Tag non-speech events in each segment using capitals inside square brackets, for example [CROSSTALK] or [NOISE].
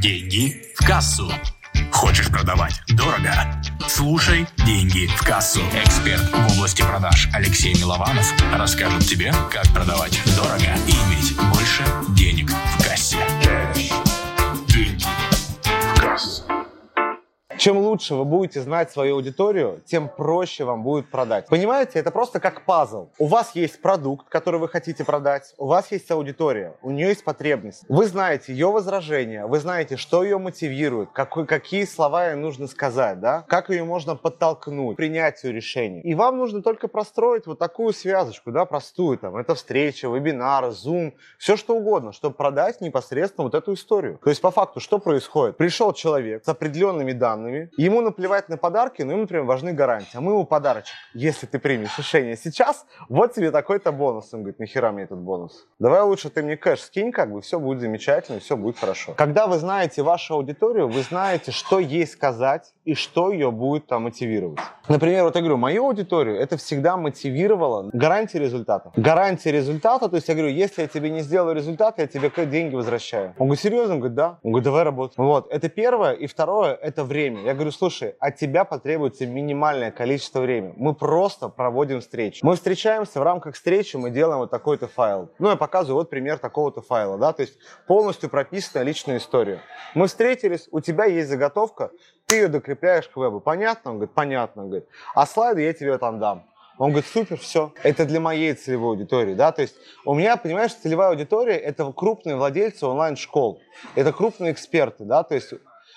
Деньги в кассу. Хочешь продавать дорого? Слушай «Деньги в кассу». Эксперт в области продаж Алексей Милованов расскажет тебе, как продавать дорого и иметь больше денег в кассе. Чем лучше вы будете знать свою аудиторию, тем проще вам будет продать. Понимаете, это просто как пазл. У вас есть продукт, который вы хотите продать, у вас есть аудитория, у нее есть потребность. Вы знаете ее возражения, вы знаете, что ее мотивирует, какой, какие слова ей нужно сказать, да? как ее можно подтолкнуть к принятию решений. И вам нужно только простроить вот такую связочку, да, простую, там, это встреча, вебинар, Zoom, все что угодно, чтобы продать непосредственно вот эту историю. То есть по факту что происходит? Пришел человек с определенными данными, ему наплевать на подарки, но ему, например, важны гарантии. А мы ему подарочек. Если ты примешь решение сейчас, вот тебе такой-то бонус. Он говорит, нахера мне этот бонус? Давай лучше ты мне кэш скинь, как бы все будет замечательно, все будет хорошо. Когда вы знаете вашу аудиторию, вы знаете, что ей сказать и что ее будет там мотивировать. Например, вот я говорю, мою аудиторию это всегда мотивировало гарантия результата. Гарантия результата, то есть я говорю, если я тебе не сделаю результат, я тебе деньги возвращаю. Он говорит, серьезно? Он говорит, да. Он говорит, давай работать. Вот, это первое. И второе, это время. Я говорю, слушай, от тебя потребуется минимальное количество времени. Мы просто проводим встречу. Мы встречаемся, в рамках встречи мы делаем вот такой-то файл. Ну, я показываю вот пример такого-то файла, да, то есть полностью прописанная личная история. Мы встретились, у тебя есть заготовка, ты ее докрепляешь к вебу. Понятно? Он говорит, понятно. Он говорит, а слайды я тебе там дам. Он говорит, супер, все. Это для моей целевой аудитории, да, то есть у меня, понимаешь, целевая аудитория – это крупные владельцы онлайн-школ, это крупные эксперты, да, то есть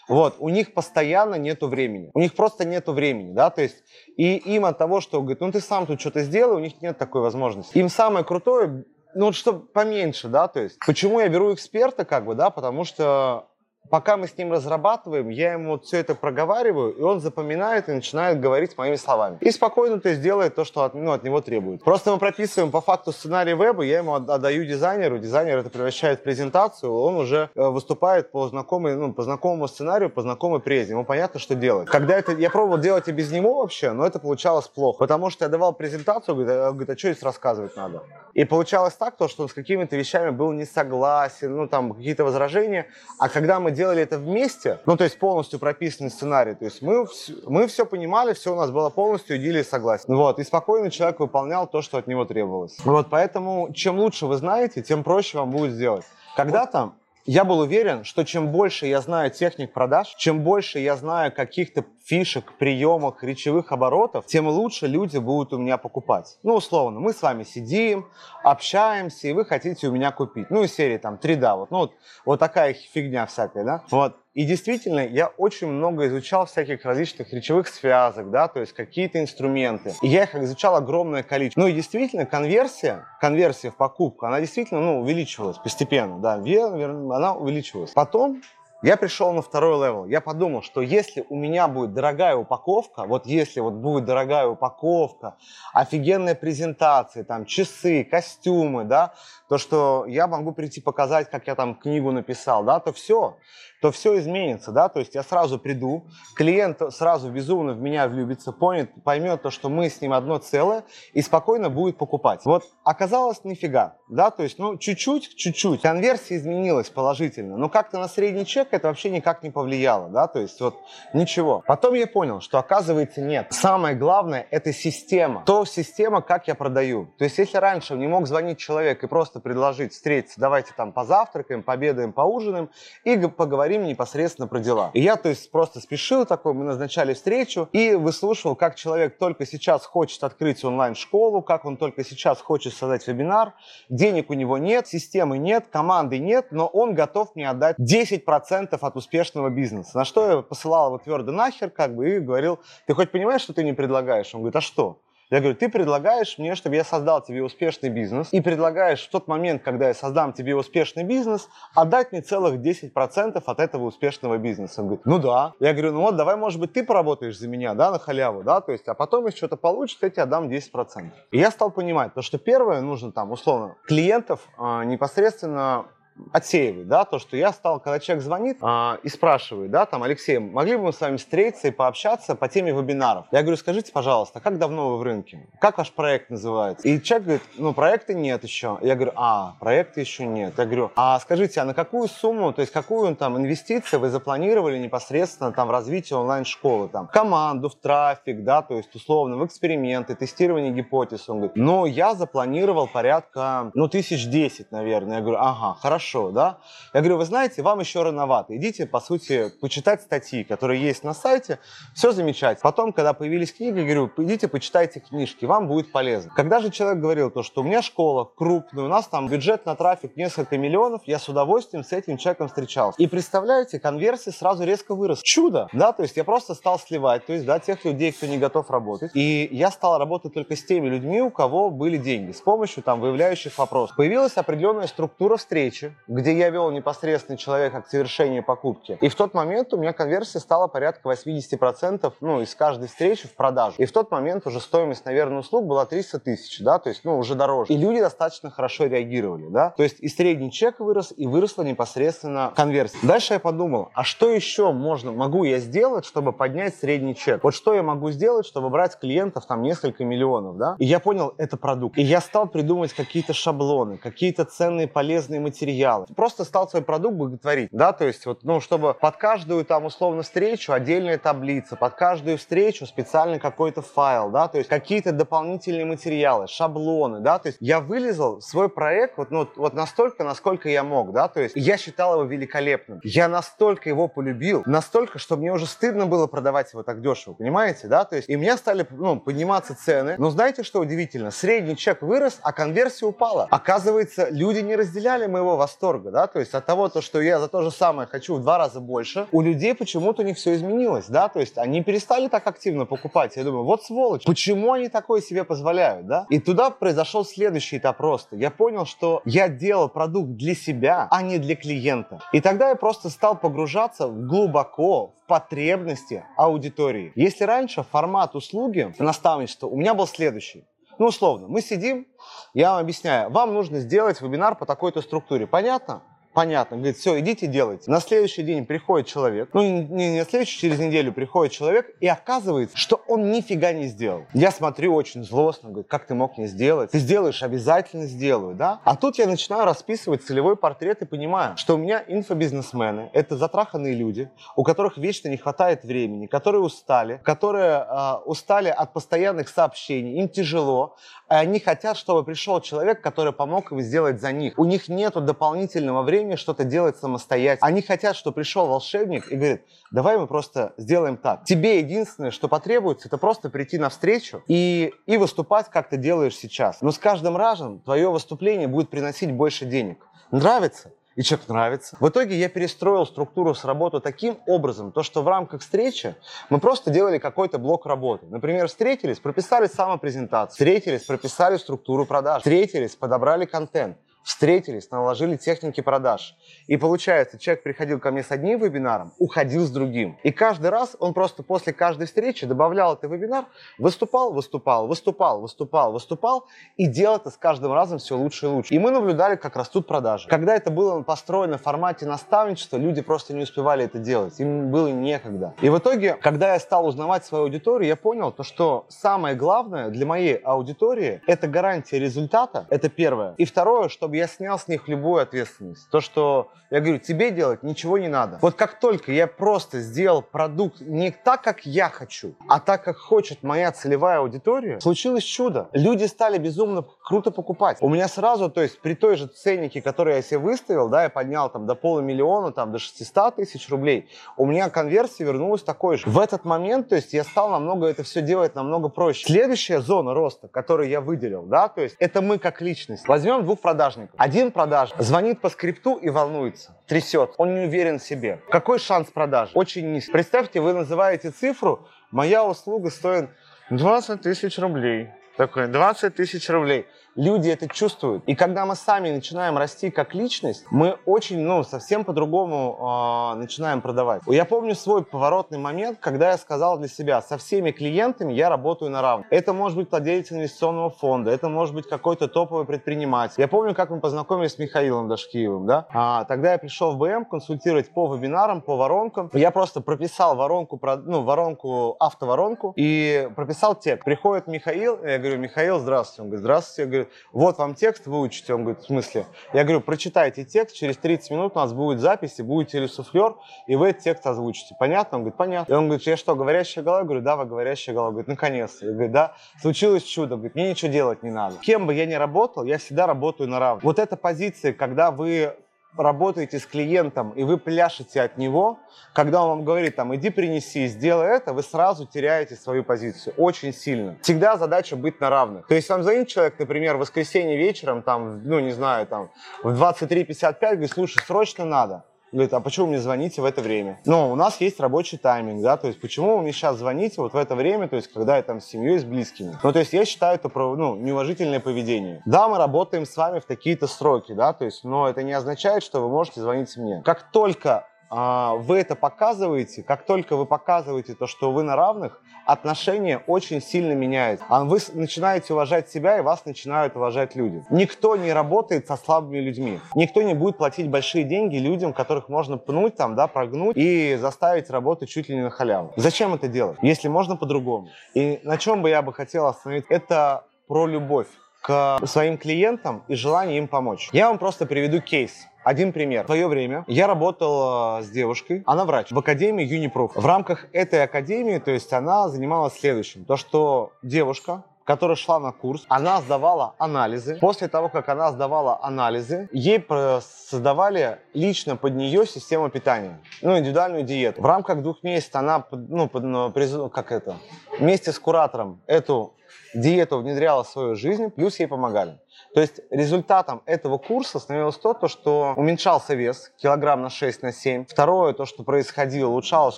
вот, у них постоянно нету времени. У них просто нету времени, да, то есть, и им от того, что, говорит, ну ты сам тут что-то сделай, у них нет такой возможности. Им самое крутое, ну вот чтобы поменьше, да, то есть, почему я беру эксперта, как бы, да, потому что пока мы с ним разрабатываем, я ему вот все это проговариваю, и он запоминает и начинает говорить моими словами. И спокойно то есть делает то, что от, ну, от него требует. Просто мы прописываем по факту сценарий веба, я ему отдаю дизайнеру, дизайнер это превращает в презентацию, он уже э, выступает по, знакомой, ну, по знакомому сценарию, по знакомой презе, ему понятно, что делать. Когда это, я пробовал делать и без него вообще, но это получалось плохо, потому что я давал презентацию, говорит, а, говорит, а что здесь рассказывать надо? И получалось так, то, что он с какими-то вещами был не согласен, ну там какие-то возражения, а когда мы делали это вместе, ну, то есть полностью прописанный сценарий, то есть мы, мы все понимали, все у нас было полностью идиллия согласен. Вот, и спокойно человек выполнял то, что от него требовалось. Вот, поэтому чем лучше вы знаете, тем проще вам будет сделать. Когда-то я был уверен, что чем больше я знаю техник продаж, чем больше я знаю каких-то фишек, приемах, речевых оборотов, тем лучше люди будут у меня покупать. Ну, условно, мы с вами сидим, общаемся, и вы хотите у меня купить. Ну, из серии там 3 да, вот, ну, вот, вот такая фигня всякая, да. Вот. И действительно, я очень много изучал всяких различных речевых связок, да, то есть какие-то инструменты. И я их изучал огромное количество. Ну и действительно, конверсия, конверсия в покупку, она действительно, ну, увеличивалась постепенно, да, она увеличивалась. Потом я пришел на второй level. Я подумал, что если у меня будет дорогая упаковка, вот если вот будет дорогая упаковка, офигенная презентация, там часы, костюмы, да, то что я могу прийти показать, как я там книгу написал, да, то все, то все изменится, да, то есть я сразу приду, клиент сразу безумно в меня влюбится, понят, поймет то, что мы с ним одно целое и спокойно будет покупать. Вот оказалось нифига, да, то есть, ну, чуть-чуть, чуть-чуть, конверсия изменилась положительно, но как-то на средний чек это вообще никак не повлияло, да, то есть вот ничего. Потом я понял, что оказывается нет. Самое главное это система, то система, как я продаю. То есть если раньше не мог звонить человек и просто предложить встретиться, давайте там позавтракаем, пообедаем, поужинаем и поговорим непосредственно про дела. И я, то есть, просто спешил такой, мы назначали встречу и выслушивал, как человек только сейчас хочет открыть онлайн-школу, как он только сейчас хочет создать вебинар, денег у него нет, системы нет, команды нет, но он готов мне отдать 10% от успешного бизнеса. На что я посылал его твердо нахер, как бы, и говорил, ты хоть понимаешь, что ты не предлагаешь? Он говорит, а что? Я говорю, ты предлагаешь мне, чтобы я создал тебе успешный бизнес, и предлагаешь в тот момент, когда я создам тебе успешный бизнес, отдать мне целых 10% от этого успешного бизнеса. Он говорит, ну да. Я говорю, ну вот, давай, может быть, ты поработаешь за меня, да, на халяву, да, то есть, а потом, если что-то получится, я тебе отдам 10%. И я стал понимать, то, что первое нужно там, условно, клиентов а, непосредственно отсеивает, да, то, что я стал, когда человек звонит а, и спрашивает, да, там, Алексей, могли бы мы с вами встретиться и пообщаться по теме вебинаров? Я говорю, скажите, пожалуйста, как давно вы в рынке? Как ваш проект называется? И человек говорит, ну, проекта нет еще. Я говорю, а, проекта еще нет. Я говорю, а скажите, а на какую сумму, то есть какую там инвестицию вы запланировали непосредственно там в развитие онлайн-школы? Там, команду, в трафик, да, то есть условно в эксперименты, тестирование гипотез. Он говорит, ну, я запланировал порядка, ну, тысяч десять, наверное. Я говорю, ага, хорошо, да. Я говорю, вы знаете, вам еще рановато. Идите, по сути, почитать статьи, которые есть на сайте. Все замечательно. Потом, когда появились книги, говорю, идите, почитайте книжки, вам будет полезно. Когда же человек говорил то, что у меня школа крупная, у нас там бюджет на трафик несколько миллионов, я с удовольствием с этим человеком встречался. И представляете, конверсия сразу резко выросла. Чудо, да, то есть я просто стал сливать, то есть, да, тех людей, кто не готов работать. И я стал работать только с теми людьми, у кого были деньги, с помощью там выявляющих вопросов. Появилась определенная структура встречи, где я вел непосредственно человека к совершению покупки. И в тот момент у меня конверсия стала порядка 80%, ну, из каждой встречи в продажу. И в тот момент уже стоимость, наверное, услуг была 300 тысяч, да, то есть, ну, уже дороже. И люди достаточно хорошо реагировали, да, то есть и средний чек вырос, и выросла непосредственно конверсия. Дальше я подумал, а что еще можно, могу я сделать, чтобы поднять средний чек? Вот что я могу сделать, чтобы брать клиентов там несколько миллионов, да? И я понял, это продукт. И я стал придумывать какие-то шаблоны, какие-то ценные полезные материалы. Просто стал свой продукт благотворить, да, то есть вот, ну, чтобы под каждую там условно встречу отдельная таблица, под каждую встречу специальный какой-то файл, да, то есть какие-то дополнительные материалы, шаблоны, да, то есть я вылезал свой проект вот, ну, вот настолько, насколько я мог, да, то есть я считал его великолепным. Я настолько его полюбил, настолько, что мне уже стыдно было продавать его так дешево, понимаете, да, то есть и у меня стали, ну, подниматься цены, но знаете, что удивительно? Средний чек вырос, а конверсия упала. Оказывается, люди не разделяли моего восторга, да, то есть от того, то, что я за то же самое хочу в два раза больше, у людей почему-то не все изменилось, да, то есть они перестали так активно покупать. Я думаю, вот сволочь, почему они такое себе позволяют, да? И туда произошел следующий этап роста. Я понял, что я делал продукт для себя, а не для клиента. И тогда я просто стал погружаться глубоко в потребности аудитории. Если раньше формат услуги наставничества у меня был следующий. Ну, условно, мы сидим, я вам объясняю, вам нужно сделать вебинар по такой-то структуре. Понятно? Понятно. Говорит, все, идите делайте. На следующий день приходит человек, ну не, не на следующий, через неделю приходит человек, и оказывается, что он нифига не сделал. Я смотрю очень злостно, говорит, как ты мог не сделать? Ты сделаешь, обязательно сделаю, да? А тут я начинаю расписывать целевой портрет и понимаю, что у меня инфобизнесмены, это затраханные люди, у которых вечно не хватает времени, которые устали, которые э, устали от постоянных сообщений, им тяжело, и они хотят, чтобы пришел человек, который помог им сделать за них. У них нет дополнительного времени что-то делать самостоятельно. Они хотят, чтобы пришел волшебник и говорит, давай мы просто сделаем так. Тебе единственное, что потребуется, это просто прийти навстречу и, и выступать, как ты делаешь сейчас. Но с каждым разом твое выступление будет приносить больше денег. Нравится? и человек нравится. В итоге я перестроил структуру с работы таким образом, то что в рамках встречи мы просто делали какой-то блок работы. Например, встретились, прописали самопрезентацию, встретились, прописали структуру продаж, встретились, подобрали контент встретились, наложили техники продаж. И получается, человек приходил ко мне с одним вебинаром, уходил с другим. И каждый раз он просто после каждой встречи добавлял этот вебинар, выступал, выступал, выступал, выступал, выступал, и делал это с каждым разом все лучше и лучше. И мы наблюдали, как растут продажи. Когда это было построено в формате наставничества, люди просто не успевали это делать, им было некогда. И в итоге, когда я стал узнавать свою аудиторию, я понял то, что самое главное для моей аудитории – это гарантия результата, это первое. И второе, чтобы я снял с них любую ответственность. То, что я говорю, тебе делать ничего не надо. Вот как только я просто сделал продукт не так, как я хочу, а так, как хочет моя целевая аудитория, случилось чудо. Люди стали безумно круто покупать. У меня сразу, то есть при той же ценнике, который я себе выставил, да, я поднял там до полумиллиона, там до 600 тысяч рублей, у меня конверсия вернулась такой же. В этот момент, то есть я стал намного это все делать намного проще. Следующая зона роста, которую я выделил, да, то есть это мы как личность. Возьмем двух продажников. Один продаж звонит по скрипту и волнуется, трясет, он не уверен в себе. Какой шанс продаж? Очень низкий. Представьте, вы называете цифру, моя услуга стоит 20 тысяч рублей. Такой, 20 тысяч рублей. Люди это чувствуют. И когда мы сами начинаем расти как личность, мы очень, ну, совсем по-другому э, начинаем продавать. Я помню свой поворотный момент, когда я сказал для себя, со всеми клиентами я работаю на равных. Это может быть владелец инвестиционного фонда, это может быть какой-то топовый предприниматель. Я помню, как мы познакомились с Михаилом Дашкиевым, да? А, тогда я пришел в БМ консультировать по вебинарам, по воронкам. Я просто прописал воронку, ну, воронку, автоворонку и прописал текст. Приходит Михаил, я говорю, Михаил, здравствуйте. Он говорит, здравствуйте. Я говорю, вот вам текст, выучите. Он говорит, в смысле? Я говорю, прочитайте текст, через 30 минут у нас будет запись, и будет телесуфлер, и вы этот текст озвучите. Понятно? Он говорит, понятно. И он говорит, я что, говорящая голова? Я говорю, да, вы говорящая голова. Он говорит, наконец-то. Я говорю, да, случилось чудо. Говорит, мне ничего делать не надо. Кем бы я ни работал, я всегда работаю на равных. Вот эта позиция, когда вы работаете с клиентом, и вы пляшете от него, когда он вам говорит, там, иди принеси, сделай это, вы сразу теряете свою позицию очень сильно. Всегда задача быть на равных. То есть вам звонит человек, например, в воскресенье вечером, там, ну, не знаю, там, в 23.55, говорит, слушай, срочно надо. Говорит, а почему мне звоните в это время? Ну, у нас есть рабочий тайминг, да, то есть почему вы мне сейчас звоните вот в это время, то есть когда я там с семьей, с близкими? Ну, то есть я считаю это ну, неуважительное поведение. Да, мы работаем с вами в такие-то сроки, да, то есть, но это не означает, что вы можете звонить мне. Как только вы это показываете, как только вы показываете то, что вы на равных, отношения очень сильно меняются. А вы начинаете уважать себя, и вас начинают уважать люди. Никто не работает со слабыми людьми. Никто не будет платить большие деньги людям, которых можно пнуть, там, да, прогнуть и заставить работать чуть ли не на халяву. Зачем это делать, если можно по-другому? И на чем бы я бы хотел остановиться, это про любовь к своим клиентам и желание им помочь. Я вам просто приведу кейс. Один пример. В свое время я работал э, с девушкой, она врач, в академии Юнипруф. В рамках этой академии, то есть она занималась следующим. То, что девушка которая шла на курс, она сдавала анализы. После того, как она сдавала анализы, ей создавали лично под нее систему питания, ну, индивидуальную диету. В рамках двух месяцев она, ну, ну, как это, вместе с куратором эту диету внедряла в свою жизнь, плюс ей помогали. То есть результатом этого курса становилось то, то, что уменьшался вес килограмм на 6, на 7. Второе, то, что происходило, улучшалась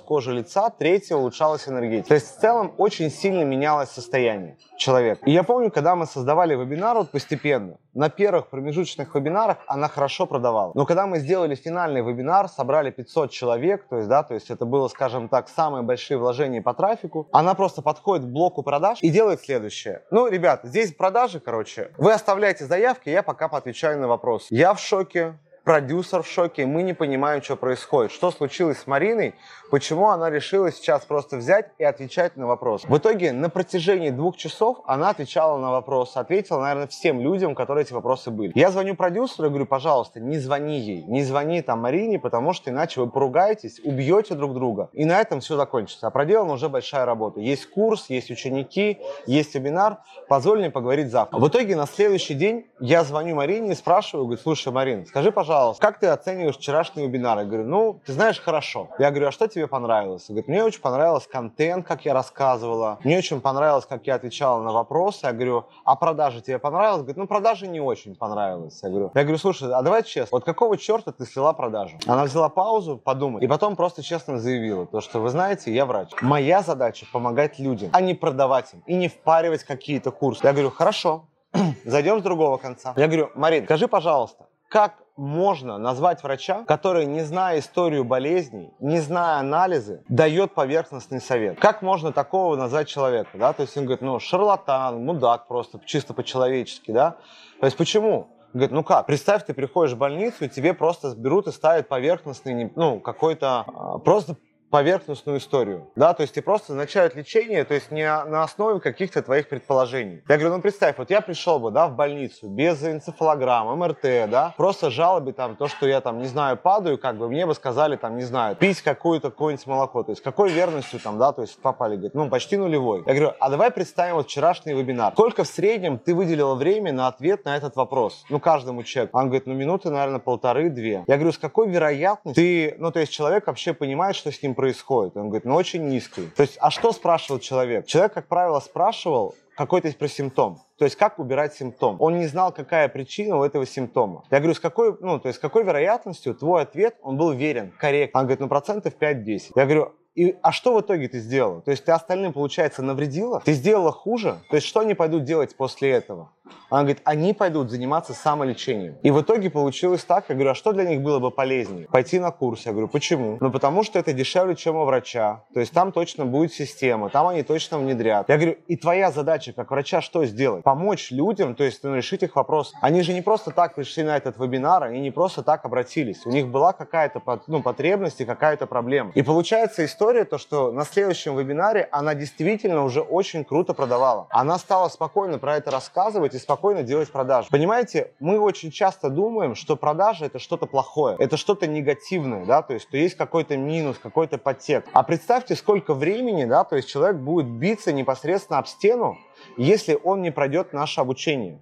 кожа лица. Третье, улучшалась энергетика. То есть в целом очень сильно менялось состояние человека. И я помню, когда мы создавали вебинар вот постепенно, на первых промежуточных вебинарах она хорошо продавала. Но когда мы сделали финальный вебинар, собрали 500 человек, то есть, да, то есть это было, скажем так, самые большие вложения по трафику, она просто подходит к блоку продаж и делает следующее. Ну, ребят, здесь продажи, короче. Вы оставляете заявки, я пока поотвечаю на вопрос. Я в шоке, продюсер в шоке, мы не понимаем, что происходит. Что случилось с Мариной, почему она решила сейчас просто взять и отвечать на вопрос. В итоге на протяжении двух часов она отвечала на вопросы, ответила, наверное, всем людям, которые эти вопросы были. Я звоню продюсеру и говорю, пожалуйста, не звони ей, не звони там Марине, потому что иначе вы поругаетесь, убьете друг друга. И на этом все закончится. А проделана уже большая работа. Есть курс, есть ученики, есть вебинар. Позволь мне поговорить завтра. В итоге на следующий день я звоню Марине и спрашиваю, говорю, слушай, Марин, скажи, пожалуйста, пожалуйста, как ты оцениваешь вчерашний вебинар? Я говорю, ну, ты знаешь, хорошо. Я говорю, а что тебе понравилось? Он говорит, мне очень понравился контент, как я рассказывала. Мне очень понравилось, как я отвечала на вопросы. Я говорю, а продажи тебе понравилось? Говорит, ну, продажи не очень понравилось. Я говорю, я говорю, слушай, а давай честно, вот какого черта ты слила продажу? Она взяла паузу, подумать, и потом просто честно заявила, то, что вы знаете, я врач. Моя задача помогать людям, а не продавать им и не впаривать какие-то курсы. Я говорю, хорошо, [CLEARS THROAT] зайдем с другого конца. Я говорю, Марин, скажи, пожалуйста, как можно назвать врача, который, не зная историю болезней, не зная анализы, дает поверхностный совет? Как можно такого назвать человека? Да? То есть он говорит, ну, шарлатан, мудак просто, чисто по-человечески. Да? То есть почему? Говорит, ну как, представь, ты приходишь в больницу, и тебе просто берут и ставят поверхностный, ну, какой-то, а, просто поверхностную историю, да, то есть тебе просто назначают лечение, то есть не на основе каких-то твоих предположений. Я говорю, ну представь, вот я пришел бы, да, в больницу без энцефалограмм, МРТ, да, просто жалобы там, то, что я там, не знаю, падаю, как бы мне бы сказали там, не знаю, пить какую-то какое-нибудь молоко, то есть какой верностью там, да, то есть попали, говорит, ну почти нулевой. Я говорю, а давай представим вот вчерашний вебинар. Сколько в среднем ты выделила время на ответ на этот вопрос? Ну каждому человеку. Он говорит, ну минуты, наверное, полторы-две. Я говорю, с какой вероятностью ты, ну то есть человек вообще понимает, что с ним происходит? Он говорит, ну очень низкий. То есть, а что спрашивал человек? Человек, как правило, спрашивал, какой-то про симптом. То есть как убирать симптом. Он не знал, какая причина у этого симптома. Я говорю, с какой, ну, то есть с какой вероятностью твой ответ, он был верен, корректен. Он говорит, ну, процентов 5-10. Я говорю, и, а что в итоге ты сделала? То есть ты остальным, получается, навредила? Ты сделала хуже? То есть что они пойдут делать после этого? Она говорит, они пойдут заниматься самолечением. И в итоге получилось так, я говорю, а что для них было бы полезнее? Пойти на курс. Я говорю, почему? Ну, потому что это дешевле, чем у врача. То есть там точно будет система, там они точно внедрят. Я говорю, и твоя задача как врача что сделать? Помочь людям, то есть ну, решить их вопрос. Они же не просто так пришли на этот вебинар, они не просто так обратились. У них была какая-то ну, потребность и какая-то проблема. И получается история то, что на следующем вебинаре она действительно уже очень круто продавала. Она стала спокойно про это рассказывать и спокойно делать продажи. Понимаете, мы очень часто думаем, что продажа это что-то плохое, это что-то негативное, да, то есть что есть какой-то минус, какой-то подтекст. А представьте, сколько времени, да, то есть человек будет биться непосредственно об стену, если он не пройдет наше обучение.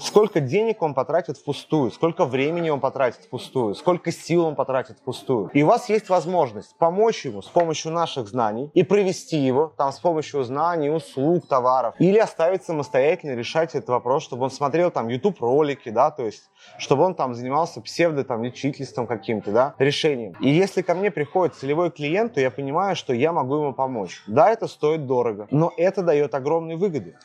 Сколько денег он потратит впустую, сколько времени он потратит впустую, сколько сил он потратит впустую. И у вас есть возможность помочь ему с помощью наших знаний и привести его там с помощью знаний, услуг, товаров. Или оставить самостоятельно решать этот вопрос, чтобы он смотрел там YouTube ролики, да, то есть чтобы он там занимался псевдо там лечительством каким-то, да, решением. И если ко мне приходит целевой клиент, то я понимаю, что я могу ему помочь. Да, это стоит дорого, но это дает огромные выгоды.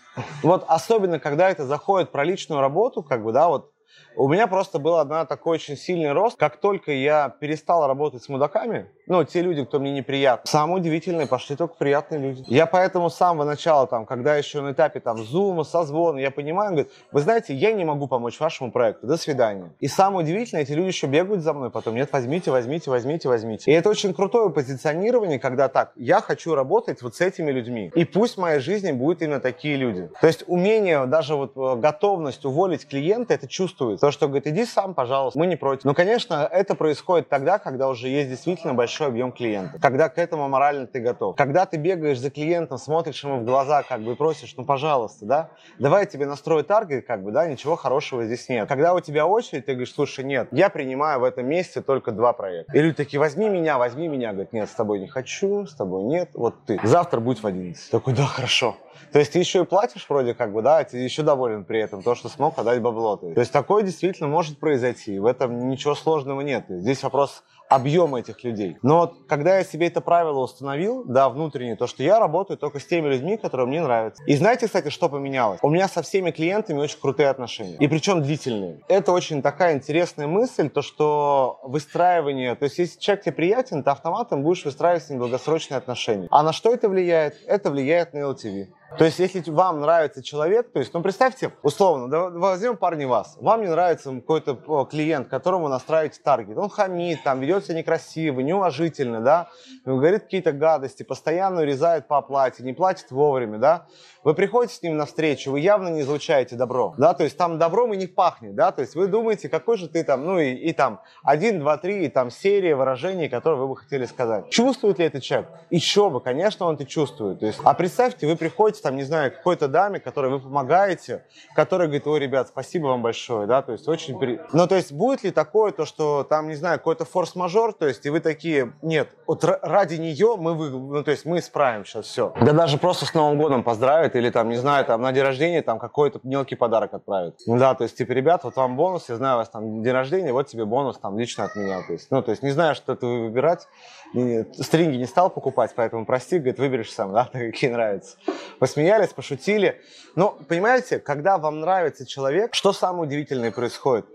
Вот особенно, когда это заходит про личную работу, как бы, да, вот у меня просто был одна такой очень сильный рост. Как только я перестал работать с мудаками, ну, те люди, кто мне неприятны, самые удивительные пошли только приятные люди. Я поэтому с самого начала, там, когда еще на этапе там зума, созвона, я понимаю, говорит, вы знаете, я не могу помочь вашему проекту, до свидания. И самое удивительное, эти люди еще бегают за мной потом, нет, возьмите, возьмите, возьмите, возьмите. И это очень крутое позиционирование, когда так, я хочу работать вот с этими людьми. И пусть в моей жизни будут именно такие люди. То есть умение, даже вот э, готовность уволить клиента, это чувствуется. То, что говорит, иди сам, пожалуйста, мы не против. Но, конечно, это происходит тогда, когда уже есть действительно большой объем клиентов. Когда к этому морально ты готов. Когда ты бегаешь за клиентом, смотришь ему в глаза, как бы просишь, ну, пожалуйста, да, давай я тебе настрою таргет, как бы, да, ничего хорошего здесь нет. Когда у тебя очередь, ты говоришь, слушай, нет, я принимаю в этом месяце только два проекта. И люди такие, возьми меня, возьми меня. Говорят, нет, с тобой не хочу, с тобой нет, вот ты. Завтра будь в 11. Такой, да, хорошо. То есть ты еще и платишь вроде как бы, да, ты еще доволен при этом, то, что смог отдать бабло. То есть такое действительно может произойти, в этом ничего сложного нет. Здесь вопрос объема этих людей. Но вот когда я себе это правило установил, да, внутреннее, то, что я работаю только с теми людьми, которые мне нравятся. И знаете, кстати, что поменялось? У меня со всеми клиентами очень крутые отношения. И причем длительные. Это очень такая интересная мысль, то, что выстраивание, то есть если человек тебе приятен, то автоматом будешь выстраивать с ним долгосрочные отношения. А на что это влияет? Это влияет на LTV. То есть, если вам нравится человек, то есть, ну, представьте, условно, да, возьмем парни вас. Вам не нравится какой-то клиент, которому настраиваете таргет. Он хамит, там, ведет себя некрасиво, неуважительно, да, говорит какие-то гадости, постоянно урезает по оплате, не платит вовремя, да. Вы приходите с ним на встречу, вы явно не излучаете добро, да, то есть там добром и не пахнет, да, то есть вы думаете, какой же ты там, ну и, и там один, два, три, и там серия выражений, которые вы бы хотели сказать. Чувствует ли этот человек? Еще бы, конечно, он это чувствует. То есть, а представьте, вы приходите там, не знаю, какой-то даме, которой вы помогаете, которая говорит, ой, ребят, спасибо вам большое, да, то есть очень... При... Ну, то есть будет ли такое, то, что там, не знаю, какой-то форс-мажор, то есть и вы такие, нет, вот ради нее мы, вы... ну, то есть мы исправим сейчас все. Да даже просто с Новым годом поздравить, отправит, или там, не знаю, там на день рождения там какой-то мелкий подарок отправит. Ну да, то есть, типа, ребят, вот вам бонус, я знаю, у вас там день рождения, вот тебе бонус там лично от меня. То есть, ну, то есть, не знаю, что это выбирать, стринги не стал покупать, поэтому прости, говорит, выберешь сам, да, [LAUGHS] какие нравятся. Посмеялись, пошутили. Но, понимаете, когда вам нравится человек, что самое удивительное происходит?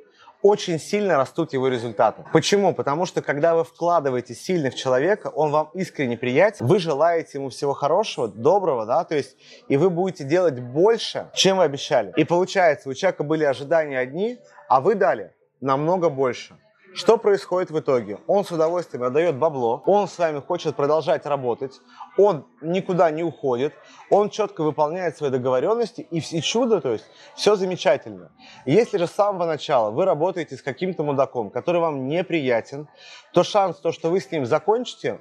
Очень сильно растут его результаты. Почему? Потому что когда вы вкладываете сильно в человека, он вам искренне приятен, вы желаете ему всего хорошего, доброго, да, то есть, и вы будете делать больше, чем вы обещали. И получается, у человека были ожидания одни, а вы дали намного больше. Что происходит в итоге? Он с удовольствием отдает бабло, он с вами хочет продолжать работать, он никуда не уходит, он четко выполняет свои договоренности, и, и чудо, то есть все замечательно. Если же с самого начала вы работаете с каким-то мудаком, который вам неприятен, то шанс, то, что вы с ним закончите,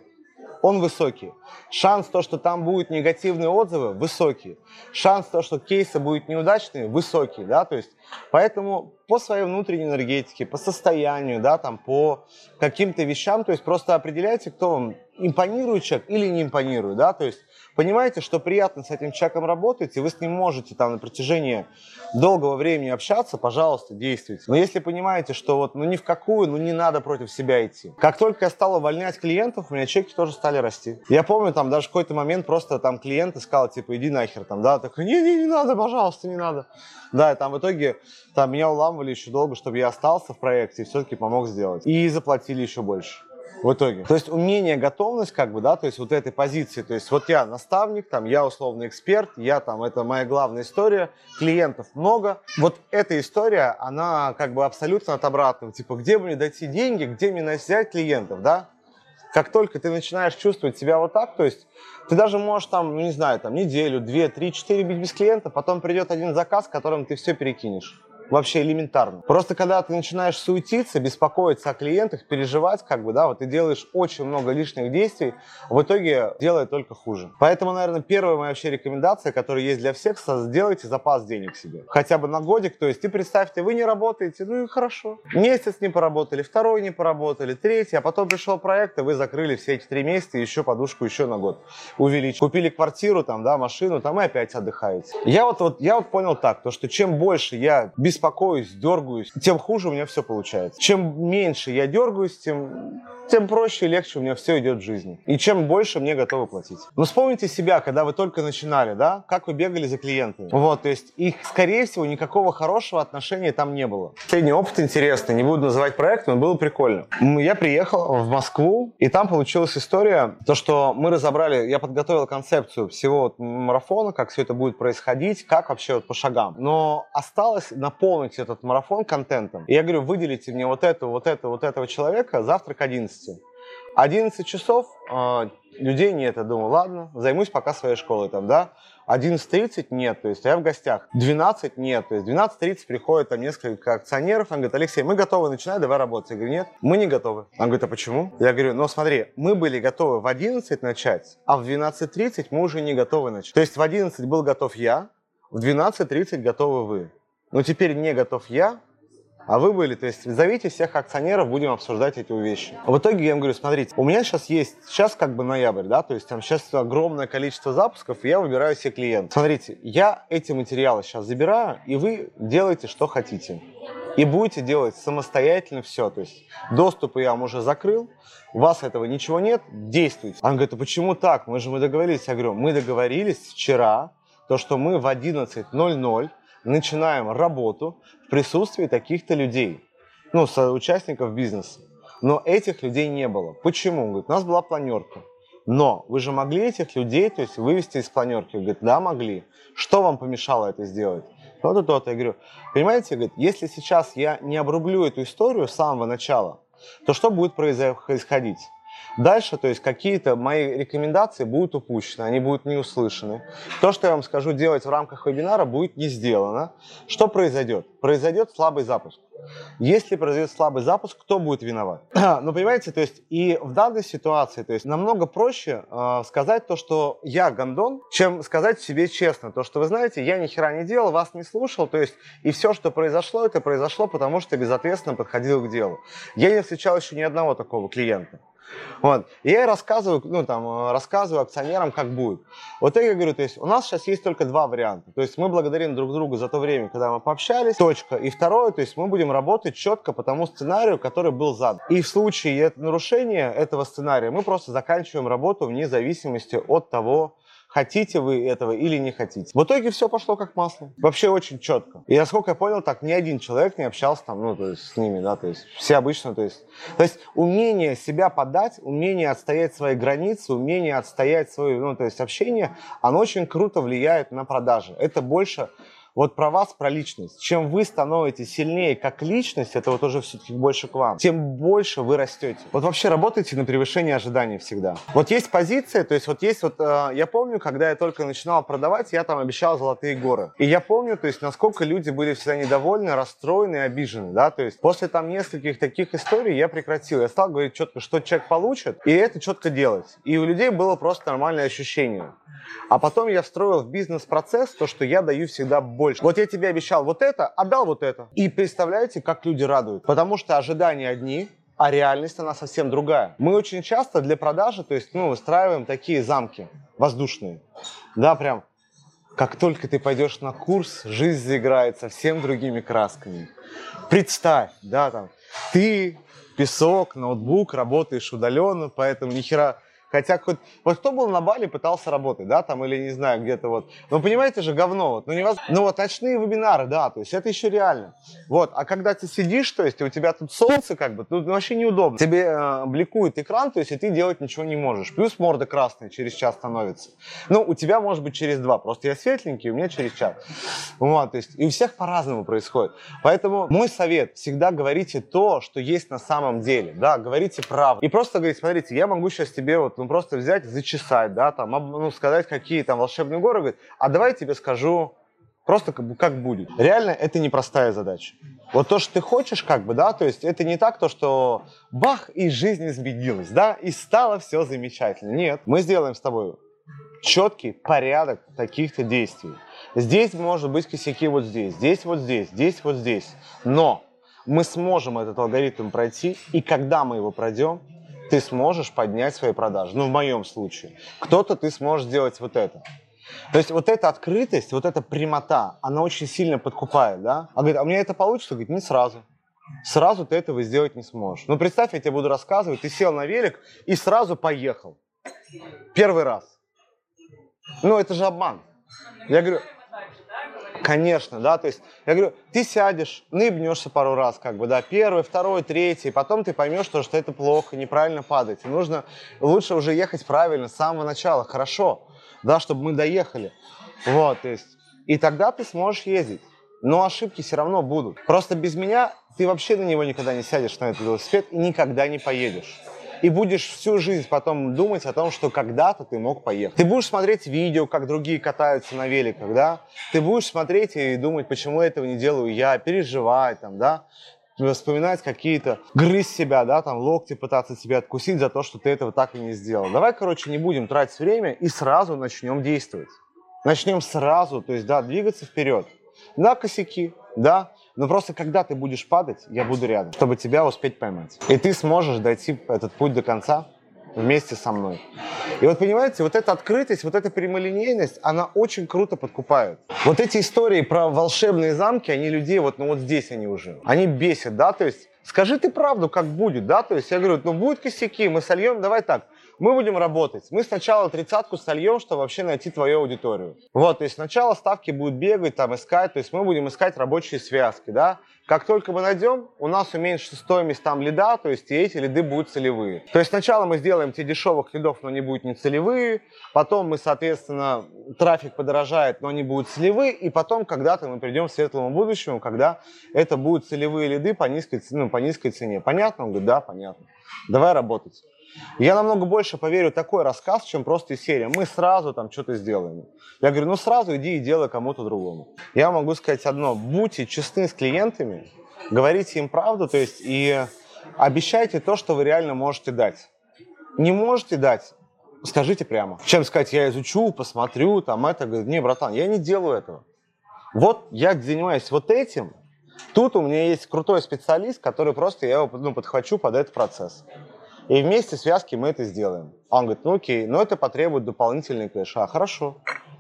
он высокий. Шанс то, что там будут негативные отзывы, высокий. Шанс то, что кейсы будут неудачные, высокий. Да? То есть, поэтому по своей внутренней энергетике, по состоянию, да, там, по каким-то вещам, то есть просто определяйте, кто вам импонирует человек или не импонирует, да, то есть понимаете, что приятно с этим человеком работать, и вы с ним можете там на протяжении долгого времени общаться, пожалуйста, действуйте. Но если понимаете, что вот, ну ни в какую, ну не надо против себя идти. Как только я стал увольнять клиентов, у меня чеки тоже стали расти. Я помню, там даже в какой-то момент просто там клиент сказал, типа, иди нахер, там, да, такой, не-не, не надо, пожалуйста, не надо. Да, и там в итоге там меня уламывали еще долго, чтобы я остался в проекте и все-таки помог сделать. И заплатили еще больше в итоге. То есть умение, готовность, как бы, да, то есть вот этой позиции, то есть вот я наставник, там, я условный эксперт, я там, это моя главная история, клиентов много. Вот эта история, она как бы абсолютно от обратного, типа, где мне дойти деньги, где мне взять клиентов, да? Как только ты начинаешь чувствовать себя вот так, то есть ты даже можешь там, ну не знаю, там неделю, две, три, четыре бить без клиента, потом придет один заказ, которым ты все перекинешь вообще элементарно. Просто когда ты начинаешь суетиться, беспокоиться о клиентах, переживать, как бы, да, вот ты делаешь очень много лишних действий, в итоге делает только хуже. Поэтому, наверное, первая моя вообще рекомендация, которая есть для всех, сделайте запас денег себе. Хотя бы на годик, то есть ты представьте, вы не работаете, ну и хорошо. Месяц не поработали, второй не поработали, третий, а потом пришел проект, и вы закрыли все эти три месяца, еще подушку еще на год увеличили. Купили квартиру, там, да, машину, там и опять отдыхаете. Я вот, вот, я вот понял так, то, что чем больше я без беспокоюсь, дергаюсь, тем хуже у меня все получается. Чем меньше я дергаюсь, тем, тем проще и легче у меня все идет в жизни. И чем больше мне готовы платить. Но вспомните себя, когда вы только начинали, да, как вы бегали за клиентами. Вот, то есть их, скорее всего, никакого хорошего отношения там не было. Средний опыт интересный, не буду называть проект, но было прикольно. Я приехал в Москву, и там получилась история, то, что мы разобрали, я подготовил концепцию всего марафона, как все это будет происходить, как вообще вот по шагам. Но осталось на наполнить этот марафон контентом. И я говорю, выделите мне вот этого, вот этого, вот этого человека завтра к 11. 11 часов э, людей нет. Я думаю, ладно, займусь пока своей школой там, да. 11.30 нет, то есть я в гостях. 12 нет, то есть 12.30 приходит там несколько акционеров, он говорит, Алексей, мы готовы начинать, давай работать. Я говорю, нет, мы не готовы. Он говорит, а почему? Я говорю, ну смотри, мы были готовы в 11 начать, а в 12.30 мы уже не готовы начать. То есть в 11 был готов я, в 12.30 готовы вы но теперь не готов я, а вы были, то есть зовите всех акционеров, будем обсуждать эти вещи. В итоге я им говорю, смотрите, у меня сейчас есть, сейчас как бы ноябрь, да, то есть там сейчас огромное количество запусков, и я выбираю все клиентов. Смотрите, я эти материалы сейчас забираю, и вы делаете, что хотите. И будете делать самостоятельно все. То есть доступы я вам уже закрыл, у вас этого ничего нет, действуйте. Он говорит, а почему так? Мы же мы договорились. Я говорю, мы договорились вчера, то, что мы в 11.00 начинаем работу в присутствии таких-то людей, ну, участников бизнеса. Но этих людей не было. Почему? Он говорит, у нас была планерка. Но вы же могли этих людей, то есть вывести из планерки? Он говорит, да, могли. Что вам помешало это сделать? Вот и то-то. Я говорю, понимаете, говорит, если сейчас я не обрублю эту историю с самого начала, то что будет происходить? Дальше, то есть какие-то мои рекомендации будут упущены, они будут не услышаны. То, что я вам скажу делать в рамках вебинара, будет не сделано. Что произойдет? Произойдет слабый запуск. Если произойдет слабый запуск, кто будет виноват? [CLEARS THROAT] ну, понимаете, то есть и в данной ситуации, то есть намного проще э, сказать то, что я гондон, чем сказать себе честно, то, что вы знаете, я ни хера не делал, вас не слушал, то есть и все, что произошло, это произошло, потому что безответственно подходил к делу. Я не встречал еще ни одного такого клиента. Вот. И я рассказываю, ну, там, рассказываю акционерам, как будет. Вот я говорю, то есть у нас сейчас есть только два варианта. То есть мы благодарим друг друга за то время, когда мы пообщались, точка. И второе, то есть мы будем работать четко по тому сценарию, который был задан. И в случае нарушения этого сценария мы просто заканчиваем работу вне зависимости от того, хотите вы этого или не хотите. В итоге все пошло как масло. Вообще очень четко. И насколько я понял, так ни один человек не общался там, ну, то есть с ними, да, то есть все обычно, то есть... То есть умение себя подать, умение отстоять свои границы, умение отстоять свое, ну, то есть общение, оно очень круто влияет на продажи. Это больше вот про вас, про личность. Чем вы становитесь сильнее как личность, это вот уже все-таки больше к вам, тем больше вы растете. Вот вообще работайте на превышение ожиданий всегда. Вот есть позиция, то есть вот есть вот, э, я помню, когда я только начинал продавать, я там обещал золотые горы. И я помню, то есть насколько люди были всегда недовольны, расстроены обижены, да, то есть после там нескольких таких историй я прекратил. Я стал говорить четко, что человек получит, и это четко делать. И у людей было просто нормальное ощущение. А потом я встроил в бизнес-процесс то, что я даю всегда больше. Вот я тебе обещал вот это, отдал вот это. И представляете, как люди радуют. Потому что ожидания одни, а реальность она совсем другая. Мы очень часто для продажи, то есть, ну, выстраиваем такие замки воздушные. Да, прям, как только ты пойдешь на курс, жизнь заиграет совсем другими красками. Представь, да, там, ты, песок, ноутбук, работаешь удаленно, поэтому ни хера Хотя хоть, вот кто был на Бали, пытался работать, да, там, или не знаю, где-то вот. Ну, понимаете же, говно, вот, ну, невозможно. Ну, вот ночные вебинары, да, то есть это еще реально. Вот, а когда ты сидишь, то есть у тебя тут солнце, как бы, тут вообще неудобно. Тебе э, бликует экран, то есть и ты делать ничего не можешь. Плюс морда красная через час становится. Ну, у тебя может быть через два, просто я светленький, у меня через час. Вот, то есть и у всех по-разному происходит. Поэтому мой совет, всегда говорите то, что есть на самом деле, да, говорите правду. И просто говорите, смотрите, я могу сейчас тебе вот ну, просто взять, зачесать, да, там, ну, сказать, какие там волшебные горы, говорит, а давай я тебе скажу просто как, бы, как будет. Реально, это непростая задача. Вот то, что ты хочешь, как бы, да, то есть это не так, то, что бах, и жизнь изменилась, да, и стало все замечательно. Нет, мы сделаем с тобой четкий порядок таких-то действий. Здесь может быть косяки вот здесь, здесь вот здесь, здесь вот здесь. Но мы сможем этот алгоритм пройти, и когда мы его пройдем, ты сможешь поднять свои продажи. Ну, в моем случае. Кто-то ты сможешь сделать вот это. То есть вот эта открытость, вот эта прямота, она очень сильно подкупает, да? А говорит, а у меня это получится? Говорит, не сразу. Сразу ты этого сделать не сможешь. Ну, представь, я тебе буду рассказывать, ты сел на велик и сразу поехал. Первый раз. Ну, это же обман. Я говорю, Конечно, да, то есть я говорю, ты сядешь, ныбнешься пару раз, как бы, да, первый, второй, третий, потом ты поймешь, что, что это плохо, неправильно падать. Нужно, лучше уже ехать правильно с самого начала, хорошо, да, чтобы мы доехали. Вот, то есть, и тогда ты сможешь ездить. Но ошибки все равно будут. Просто без меня ты вообще на него никогда не сядешь, на этот велосипед, и никогда не поедешь и будешь всю жизнь потом думать о том, что когда-то ты мог поехать. Ты будешь смотреть видео, как другие катаются на великах, да? Ты будешь смотреть и думать, почему этого не делаю я, переживать там, да? вспоминать какие-то, грызть себя, да, там, локти пытаться себя откусить за то, что ты этого так и не сделал. Давай, короче, не будем тратить время и сразу начнем действовать. Начнем сразу, то есть, да, двигаться вперед. Да, косяки, да, но просто когда ты будешь падать, я буду рядом, чтобы тебя успеть поймать. И ты сможешь дойти этот путь до конца вместе со мной. И вот понимаете, вот эта открытость, вот эта прямолинейность, она очень круто подкупает. Вот эти истории про волшебные замки, они людей, вот, ну вот здесь они уже, они бесят, да, то есть скажи ты правду, как будет, да, то есть я говорю, ну будут косяки, мы сольем, давай так, мы будем работать. Мы сначала тридцатку сольем, чтобы вообще найти твою аудиторию. Вот, то есть сначала ставки будут бегать, там, искать, то есть мы будем искать рабочие связки, да. Как только мы найдем, у нас уменьшится стоимость там лида, то есть и эти лиды будут целевые. То есть сначала мы сделаем те дешевых лидов, но они будут не целевые, потом мы, соответственно, трафик подорожает, но они будут целевые, и потом когда-то мы придем к светлому будущему, когда это будут целевые лиды по низкой, ну, по низкой цене. Понятно? Он говорит, да, понятно. Давай работать. Я намного больше поверю такой рассказ, чем просто серия. Мы сразу там что-то сделаем. Я говорю, ну сразу иди и делай кому-то другому. Я могу сказать одно. Будьте честны с клиентами, говорите им правду, то есть и обещайте то, что вы реально можете дать. Не можете дать, скажите прямо. Чем сказать, я изучу, посмотрю, там это, говорит, не, братан, я не делаю этого. Вот я занимаюсь вот этим, тут у меня есть крутой специалист, который просто я его ну, подхвачу под этот процесс. И вместе связки мы это сделаем. Он говорит, ну окей, но это потребует дополнительный кэш. А, хорошо,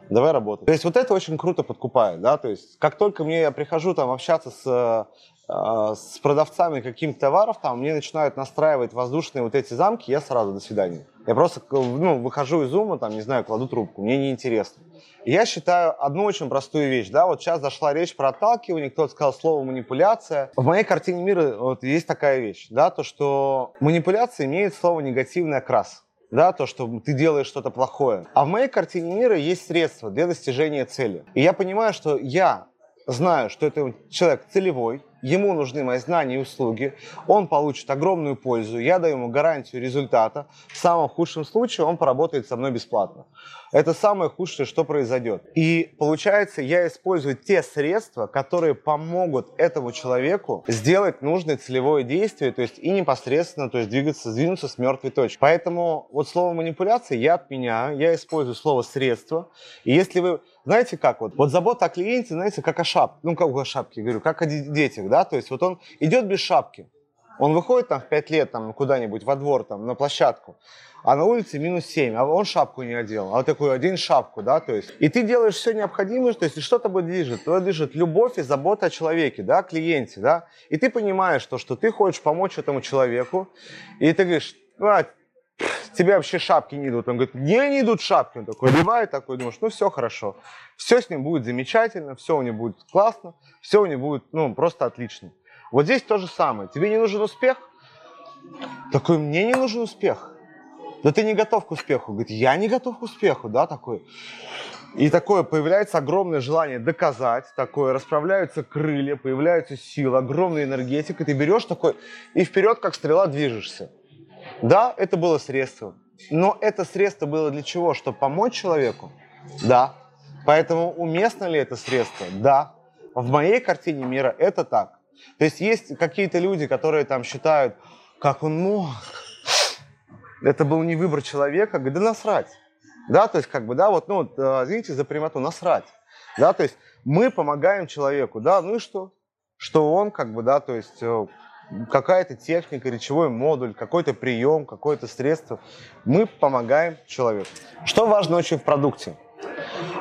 давай работать. То есть вот это очень круто подкупает, да, то есть как только мне я прихожу там общаться с, э, с продавцами каких-то товаров, там мне начинают настраивать воздушные вот эти замки, я сразу до свидания. Я просто ну, выхожу из ума, там, не знаю, кладу трубку, мне неинтересно. Я считаю одну очень простую вещь, да, вот сейчас зашла речь про отталкивание, кто-то сказал слово манипуляция. В моей картине мира вот есть такая вещь, да, то, что манипуляция имеет слово негативный окрас да, то, что ты делаешь что-то плохое. А в моей картине мира есть средства для достижения цели. И я понимаю, что я знаю, что это человек целевой, ему нужны мои знания и услуги, он получит огромную пользу, я даю ему гарантию результата. В самом худшем случае он поработает со мной бесплатно. Это самое худшее, что произойдет. И получается, я использую те средства, которые помогут этому человеку сделать нужное целевое действие, то есть и непосредственно то есть двигаться, сдвинуться с мертвой точки. Поэтому вот слово манипуляция я отменяю, я использую слово средство. И если вы знаете как вот, вот забота о клиенте, знаете, как о шапке, ну как о шапке, говорю, как о детях, да, то есть вот он идет без шапки, он выходит там в 5 лет там куда-нибудь во двор, там на площадку, а на улице минус 7, а он шапку не одел, а вот такой один шапку, да, то есть. И ты делаешь все необходимое, то есть и что тобой движет? Тобой движет любовь и забота о человеке, да, клиенте, да, и ты понимаешь то, что ты хочешь помочь этому человеку, и ты говоришь, а, тебе вообще шапки не идут. Он говорит, мне не идут шапки. Он такой одевает, такой, думаешь, ну все хорошо. Все с ним будет замечательно, все у него будет классно, все у него будет, ну, просто отлично. Вот здесь то же самое. Тебе не нужен успех? Такой, мне не нужен успех. Да ты не готов к успеху. Говорит, я не готов к успеху, да, такой. И такое появляется огромное желание доказать, такое расправляются крылья, появляется сила, огромная энергетика. Ты берешь такой и вперед, как стрела, движешься. Да, это было средство. Но это средство было для чего? Чтобы помочь человеку? Да. Поэтому уместно ли это средство? Да. В моей картине мира это так. То есть есть какие-то люди, которые там считают, как он мог, это был не выбор человека, да насрать. Да, то есть как бы, да, вот, ну, э, извините за прямоту, насрать. Да, то есть мы помогаем человеку, да, ну и что? Что он, как бы, да, то есть э, какая-то техника, речевой модуль, какой-то прием, какое-то средство. Мы помогаем человеку. Что важно очень в продукте?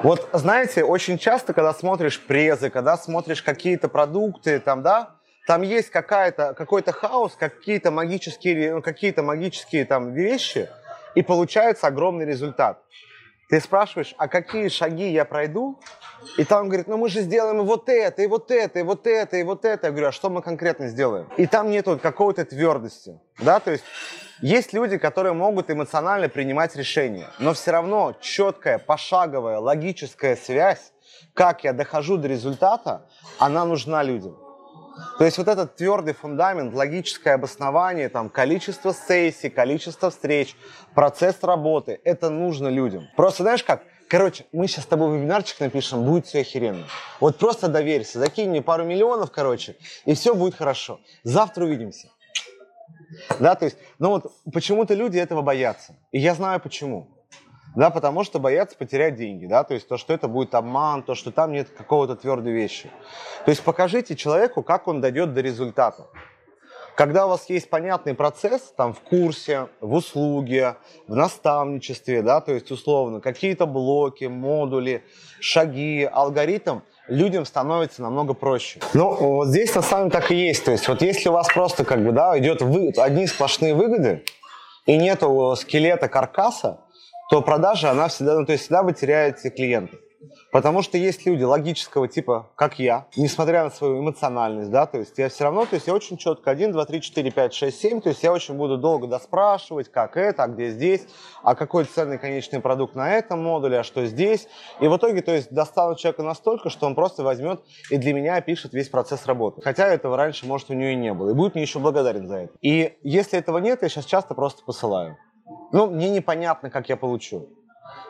Вот, знаете, очень часто, когда смотришь презы, когда смотришь какие-то продукты, там, да, там есть какая-то, какой-то хаос, какие-то магические, ну, какие-то магические там вещи, и получается огромный результат. Ты спрашиваешь, а какие шаги я пройду? И там говорит, ну мы же сделаем вот это, и вот это, и вот это, и вот это. Я говорю, а что мы конкретно сделаем? И там нету какой-то твердости. Да, то есть есть люди, которые могут эмоционально принимать решения, но все равно четкая, пошаговая, логическая связь, как я дохожу до результата, она нужна людям. То есть вот этот твердый фундамент, логическое обоснование, там, количество сессий, количество встреч, процесс работы, это нужно людям. Просто знаешь как? Короче, мы сейчас с тобой вебинарчик напишем, будет все охеренно. Вот просто доверься, закинь мне пару миллионов, короче, и все будет хорошо. Завтра увидимся. Да, то есть, ну вот почему-то люди этого боятся. И я знаю почему да, потому что боятся потерять деньги, да, то есть то, что это будет обман, то, что там нет какого-то твердой вещи. То есть покажите человеку, как он дойдет до результата. Когда у вас есть понятный процесс, там, в курсе, в услуге, в наставничестве, да, то есть, условно, какие-то блоки, модули, шаги, алгоритм, людям становится намного проще. Ну, вот здесь на самом деле так и есть. То есть, вот если у вас просто, как бы, да, идет вы, одни сплошные выгоды, и нету скелета каркаса, то продажа, она всегда, ну, то есть всегда вы теряете клиентов. Потому что есть люди логического типа, как я, несмотря на свою эмоциональность, да, то есть я все равно, то есть я очень четко 1, 2, 3, 4, 5, 6, 7, то есть я очень буду долго доспрашивать, как это, а где здесь, а какой ценный конечный продукт на этом модуле, а что здесь. И в итоге, то есть достану человека настолько, что он просто возьмет и для меня опишет весь процесс работы. Хотя этого раньше, может, у нее и не было. И будет мне еще благодарен за это. И если этого нет, я сейчас часто просто посылаю ну, мне непонятно, как я получу.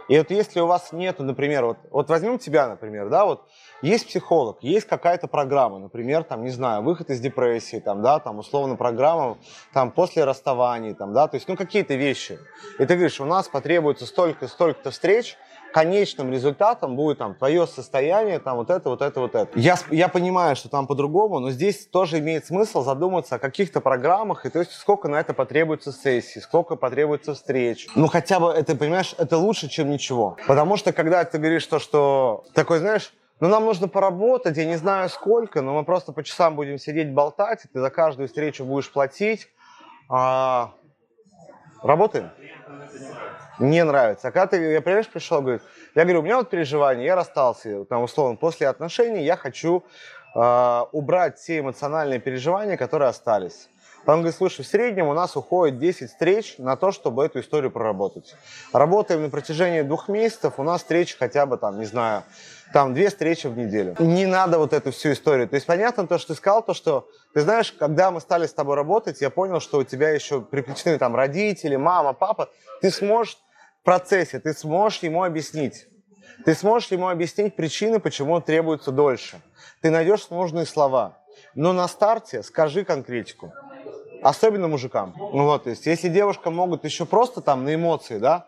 И вот если у вас нету, например, вот, вот возьмем тебя, например, да, вот есть психолог, есть какая-то программа, например, там, не знаю, выход из депрессии, там, да, там, условно, программа, там, после расставаний, там, да, то есть, ну, какие-то вещи. И ты говоришь, у нас потребуется столько, столько-то встреч, конечным результатом будет там твое состояние, там вот это, вот это, вот это. Я, я понимаю, что там по-другому, но здесь тоже имеет смысл задуматься о каких-то программах, и то есть сколько на это потребуется сессий, сколько потребуется встреч. Ну хотя бы это, понимаешь, это лучше, чем ничего. Потому что когда ты говоришь то, что такой, знаешь, ну, нам нужно поработать, я не знаю сколько, но мы просто по часам будем сидеть болтать, и ты за каждую встречу будешь платить. А... Работаем? Не нравится. А когда ты, я, понимаешь, пришел, говорит, я говорю, у меня вот переживания, я расстался, там, условно, после отношений я хочу э, убрать те эмоциональные переживания, которые остались. Он говорит, слушай, в среднем у нас уходит 10 встреч на то, чтобы эту историю проработать. Работаем на протяжении двух месяцев, у нас встречи хотя бы там, не знаю, там две встречи в неделю. Не надо вот эту всю историю. То есть понятно то, что ты сказал, то, что ты знаешь, когда мы стали с тобой работать, я понял, что у тебя еще приплетены там родители, мама, папа. Ты сможешь в процессе, ты сможешь ему объяснить. Ты сможешь ему объяснить причины, почему требуется дольше. Ты найдешь нужные слова. Но на старте скажи конкретику. Особенно мужикам. Ну вот, то есть, если девушка могут еще просто там на эмоции, да,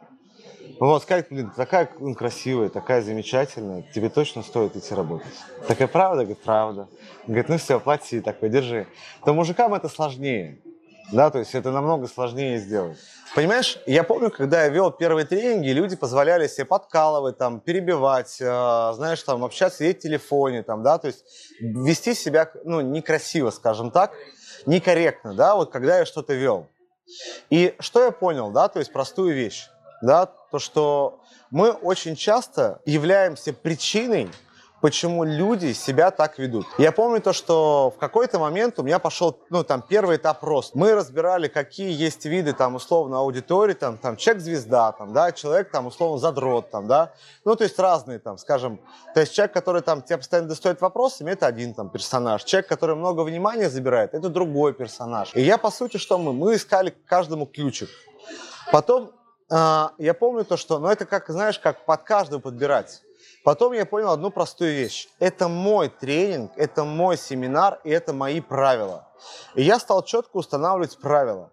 вот, сказать, блин, такая ну, красивая, такая замечательная, тебе точно стоит идти работать. Такая правда? Говорит, правда. Говорит, ну все, плати, такой, держи. То мужикам это сложнее. Да, то есть это намного сложнее сделать. Понимаешь, я помню, когда я вел первые тренинги, люди позволяли себе подкалывать, там, перебивать, э, знаешь, там, общаться, сидеть в телефоне, там, да, то есть вести себя, ну, некрасиво, скажем так, некорректно, да, вот когда я что-то вел. И что я понял, да, то есть простую вещь, да, то, что мы очень часто являемся причиной почему люди себя так ведут. Я помню то, что в какой-то момент у меня пошел, ну, там, первый этап рост. Мы разбирали, какие есть виды, там, условно, аудитории, там, там, человек-звезда, там, да, человек, там, условно, задрот, там, да, ну, то есть разные, там, скажем, то есть человек, который, там, тебя постоянно достает вопросами, это один, там, персонаж. Человек, который много внимания забирает, это другой персонаж. И я, по сути, что мы? Мы искали каждому ключик. Потом я помню то, что, ну, это как, знаешь, как под каждого подбирать. Потом я понял одну простую вещь. Это мой тренинг, это мой семинар, и это мои правила. И я стал четко устанавливать правила.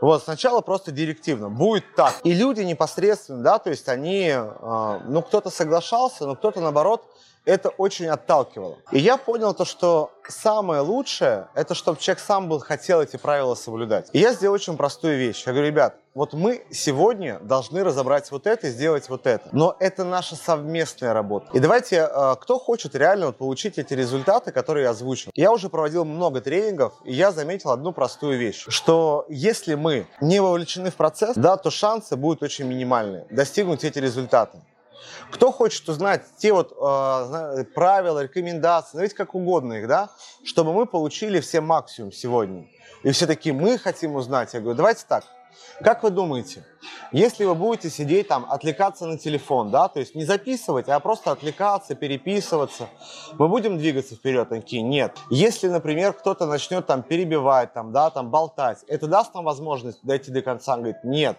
Вот, сначала просто директивно. Будет так. И люди непосредственно, да, то есть они, э, ну, кто-то соглашался, но кто-то, наоборот, это очень отталкивало. И я понял то, что самое лучшее, это чтобы человек сам был, хотел эти правила соблюдать. И я сделал очень простую вещь. Я говорю, ребят, вот мы сегодня должны разобрать вот это и сделать вот это. Но это наша совместная работа. И давайте, э, кто хочет реально вот получить эти результаты, которые я озвучил. Я уже проводил много тренингов, и я заметил одну простую вещь, что если мы не вовлечены в процесс, да, то шансы будут очень минимальные достигнуть эти результаты. Кто хочет узнать те вот э, правила, рекомендации, назовите как угодно их, да, чтобы мы получили все максимум сегодня. И все такие, мы хотим узнать. Я говорю, давайте так. Как вы думаете, если вы будете сидеть там, отвлекаться на телефон, да, то есть не записывать, а просто отвлекаться, переписываться, мы будем двигаться вперед? Такие, нет. Если, например, кто-то начнет там перебивать, там, да, там болтать, это даст нам возможность дойти до конца? Он говорит, нет.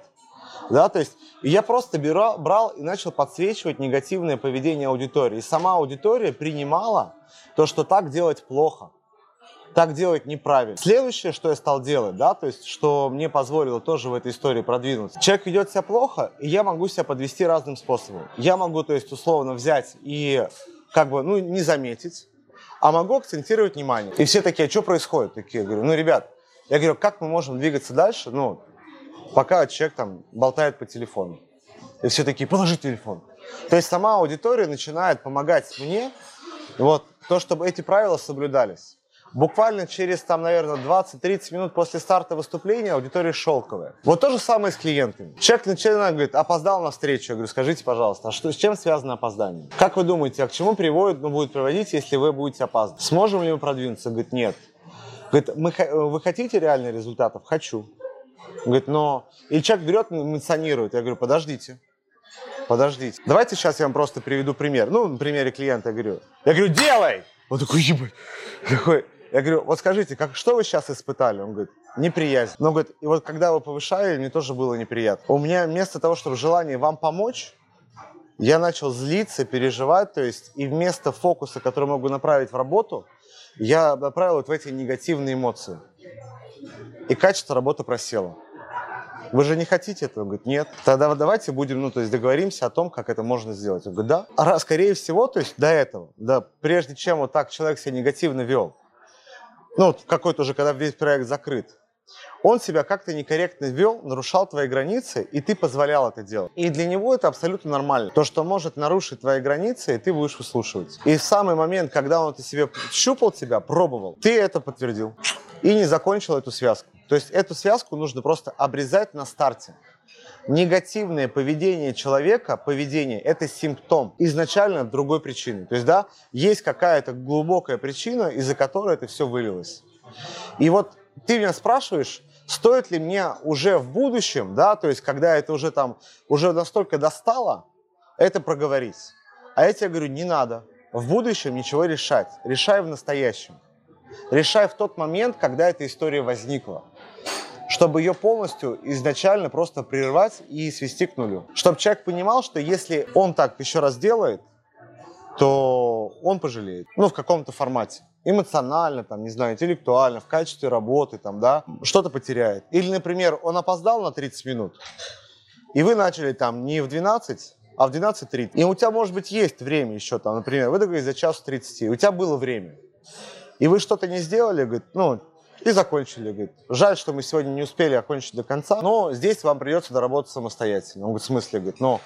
Да, то есть я просто брал, брал и начал подсвечивать негативное поведение аудитории. И сама аудитория принимала то, что так делать плохо, так делать неправильно. Следующее, что я стал делать, да, то есть, что мне позволило тоже в этой истории продвинуться. Человек ведет себя плохо, и я могу себя подвести разным способом. Я могу, то есть, условно взять и как бы, ну, не заметить, а могу акцентировать внимание. И все такие, а что происходит? Такие, говорю, ну, ребят, я говорю, как мы можем двигаться дальше? Ну, пока человек там болтает по телефону. И все такие, положи телефон. То есть сама аудитория начинает помогать мне, вот, то, чтобы эти правила соблюдались. Буквально через, там, наверное, 20-30 минут после старта выступления аудитория шелковая. Вот то же самое с клиентами. Человек начинает, говорит, опоздал на встречу. Я говорю, скажите, пожалуйста, а что, с чем связано опоздание? Как вы думаете, а к чему приводит, ну, будет приводить, если вы будете опаздывать? Сможем ли мы продвинуться? Говорит, нет. Говорит, мы, вы хотите реальных результатов? Хочу. Говорит, но... И человек берет, эмоционирует. Я говорю, подождите, подождите. Давайте сейчас я вам просто приведу пример. Ну, на примере клиента я говорю. Я говорю, делай! Он такой, ебать. Такой, я говорю, вот скажите, как, что вы сейчас испытали? Он говорит, неприязнь. Но говорит, и вот когда вы повышали, мне тоже было неприятно. У меня вместо того, чтобы желание вам помочь, я начал злиться, переживать, то есть, и вместо фокуса, который могу направить в работу, я направил вот в эти негативные эмоции. И качество работы просело. Вы же не хотите этого? Говорит, нет. Тогда давайте будем, ну, то есть договоримся о том, как это можно сделать. Он говорит, да. А скорее всего, то есть до этого, да, прежде чем вот так человек себя негативно вел, ну, какой-то уже, когда весь проект закрыт, он себя как-то некорректно вел, нарушал твои границы, и ты позволял это делать. И для него это абсолютно нормально. То, что может нарушить твои границы, и ты будешь выслушивать. И в самый момент, когда он это себе щупал тебя, пробовал, ты это подтвердил и не закончил эту связку. То есть эту связку нужно просто обрезать на старте. Негативное поведение человека, поведение – это симптом изначально другой причины. То есть, да, есть какая-то глубокая причина, из-за которой это все вылилось. И вот ты меня спрашиваешь, стоит ли мне уже в будущем, да, то есть когда это уже там, уже настолько достало, это проговорить. А я тебе говорю, не надо. В будущем ничего решать. Решай в настоящем. Решай в тот момент, когда эта история возникла. Чтобы ее полностью изначально просто прервать и свести к нулю. Чтобы человек понимал, что если он так еще раз делает, то он пожалеет. Ну, в каком-то формате. Эмоционально, там, не знаю, интеллектуально, в качестве работы, там, да, что-то потеряет. Или, например, он опоздал на 30 минут, и вы начали там не в 12, а в 12.30. И у тебя, может быть, есть время еще там, например, вы договорились за час 30, у тебя было время. И вы что-то не сделали, говорит, ну, и закончили, говорит. Жаль, что мы сегодня не успели окончить до конца, но здесь вам придется доработать самостоятельно. Он говорит, в смысле, говорит, но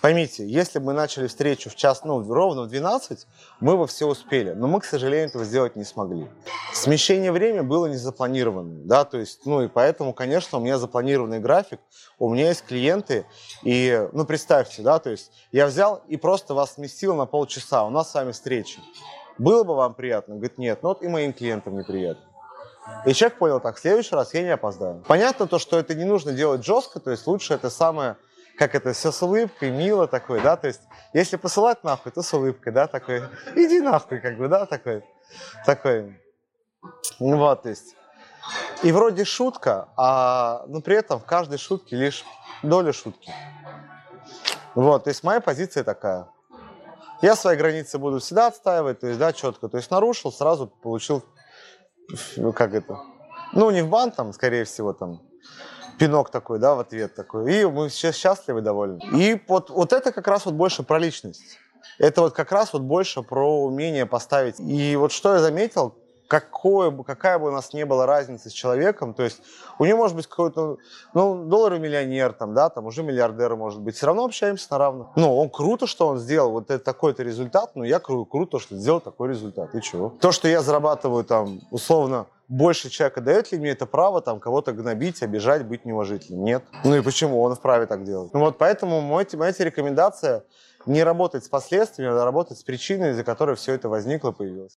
Поймите, если мы начали встречу в час, ну, ровно в 12, мы бы все успели. Но мы, к сожалению, этого сделать не смогли. Смещение времени было не запланированным, да, то есть, ну, и поэтому, конечно, у меня запланированный график, у меня есть клиенты, и, ну, представьте, да, то есть, я взял и просто вас сместил на полчаса, у нас с вами встреча. Было бы вам приятно? Говорит, нет, ну, вот и моим клиентам неприятно. И человек понял так, в следующий раз я не опоздаю. Понятно то, что это не нужно делать жестко, то есть лучше это самое как это, все с улыбкой, мило такой, да, то есть, если посылать нахуй, то с улыбкой, да, такой, иди нахуй, как бы, да, такой, такой, ну вот, то есть, и вроде шутка, а, но при этом в каждой шутке лишь доля шутки. Вот, то есть моя позиция такая. Я свои границы буду всегда отстаивать, то есть, да, четко. То есть нарушил, сразу получил, как это, ну, не в бан, там, скорее всего, там, пинок такой, да, в ответ такой. И мы все счастливы, довольны. И вот, вот это как раз вот больше про личность. Это вот как раз вот больше про умение поставить. И вот что я заметил, какое, какая бы у нас не была разница с человеком, то есть у него может быть какой-то, ну, долларовый миллионер, там, да, там уже миллиардер может быть, все равно общаемся на равных. Ну, он круто, что он сделал вот это, такой-то результат, но я кру- круто, что сделал такой результат, и чего? То, что я зарабатываю там, условно, больше человека дает ли мне это право там кого-то гнобить, обижать, быть неуважительным? Нет. Ну и почему? Он вправе так делать. Ну вот поэтому мой, моя рекомендация не работать с последствиями, а работать с причиной, из-за которой все это возникло, появилось.